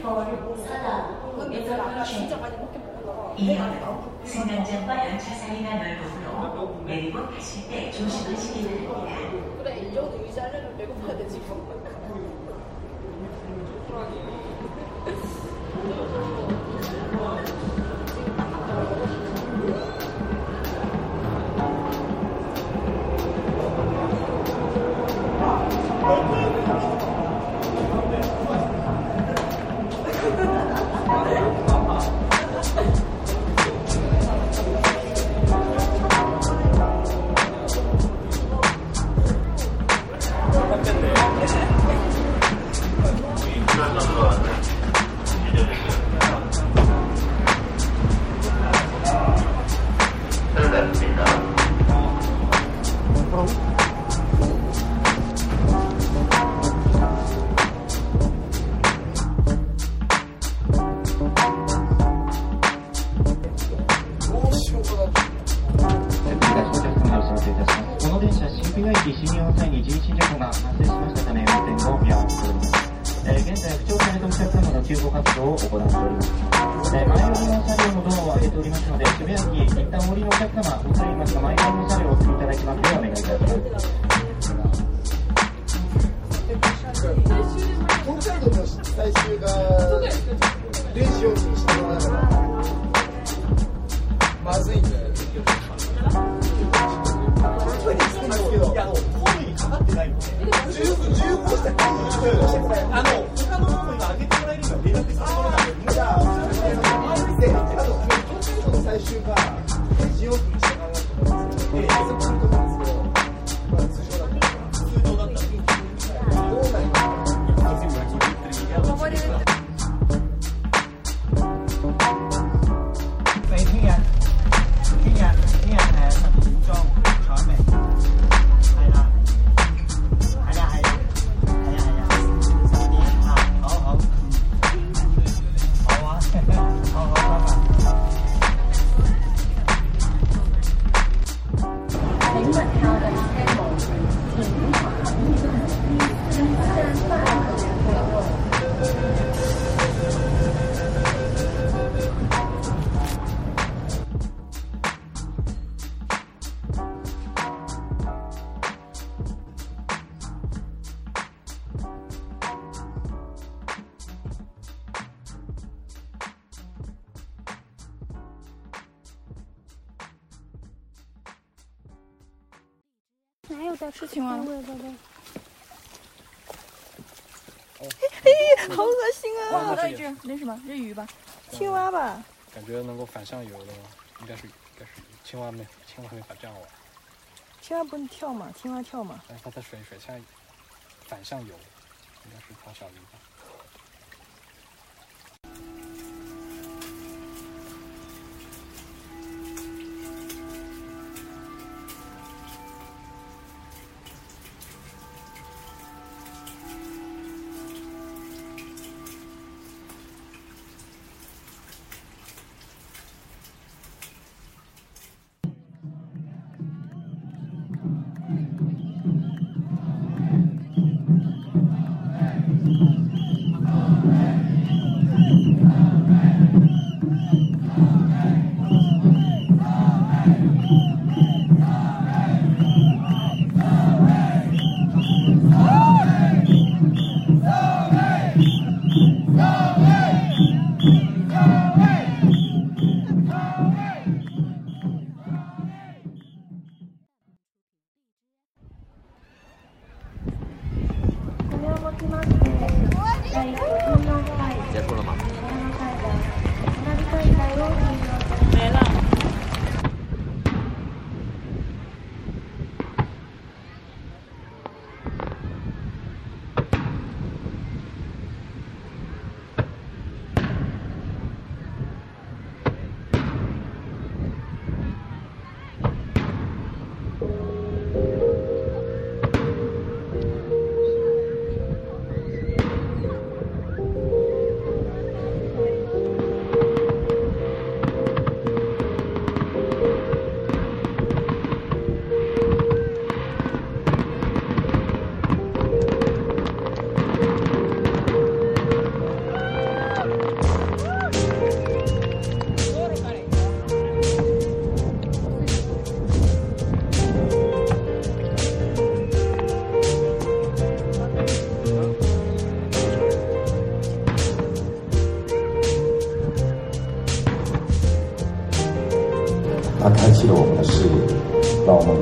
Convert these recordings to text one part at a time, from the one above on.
forward 4단 예이 먹게 강장과 열차 사이가 넓으므로 내고 타실 때 조심하시기를 합니다. 救護活動を行っております。前の車両のドアを開けておりますので、渋谷駅、一旦お降りのお客様、ごりいますが、前りの車両をお付きいただきますようお願いいたします。いいあの、最終回。哪有在吃青蛙？哎哎，好恶心啊！抓到一只，那什么？扔鱼吧？青蛙吧？感觉能够反向游的，应该是应该是青蛙没青蛙没法这样玩。青蛙不能跳嘛？青蛙跳嘛？来，它在水水下，反向游，应该是抓小鱼吧？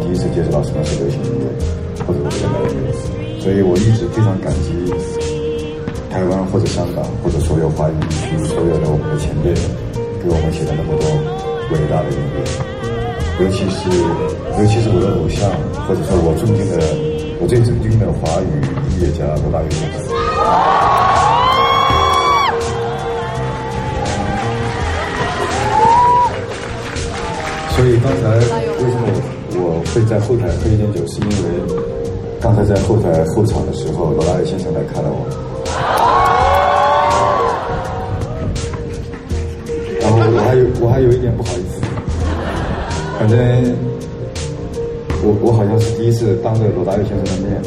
第一次接触到什么是流行音乐，或者什的音乐，所以我一直非常感激台湾或者香港或者所有华语地区所有的我们的前辈们，给我们写了那么多伟大的音乐，尤其是尤其是我的偶像，或者说我尊敬的我最尊敬的华语音乐家罗大佑。所以刚才为什么我？会在后台喝一点酒，是因为刚才在后台候场的时候，罗大佑先生来看了我，然后我还有我还有一点不好意思，反正我我好像是第一次当着罗大佑先生的面，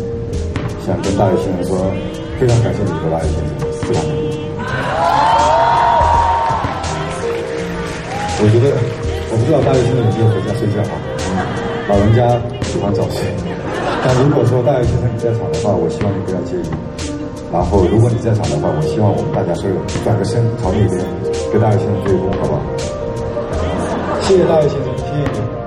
想跟大佑先生说，非常感谢你，罗大佑先生，对吧？我觉得我不知道大佑先生有没有回家睡觉啊？老人家喜欢早睡，但如果说大爷先生你在场的话，我希望你不要介意。然后如果你在场的话，我希望我们大家所有人转个身朝那边，跟大爷先生鞠躬，好不好？谢谢大爷先生，谢谢你。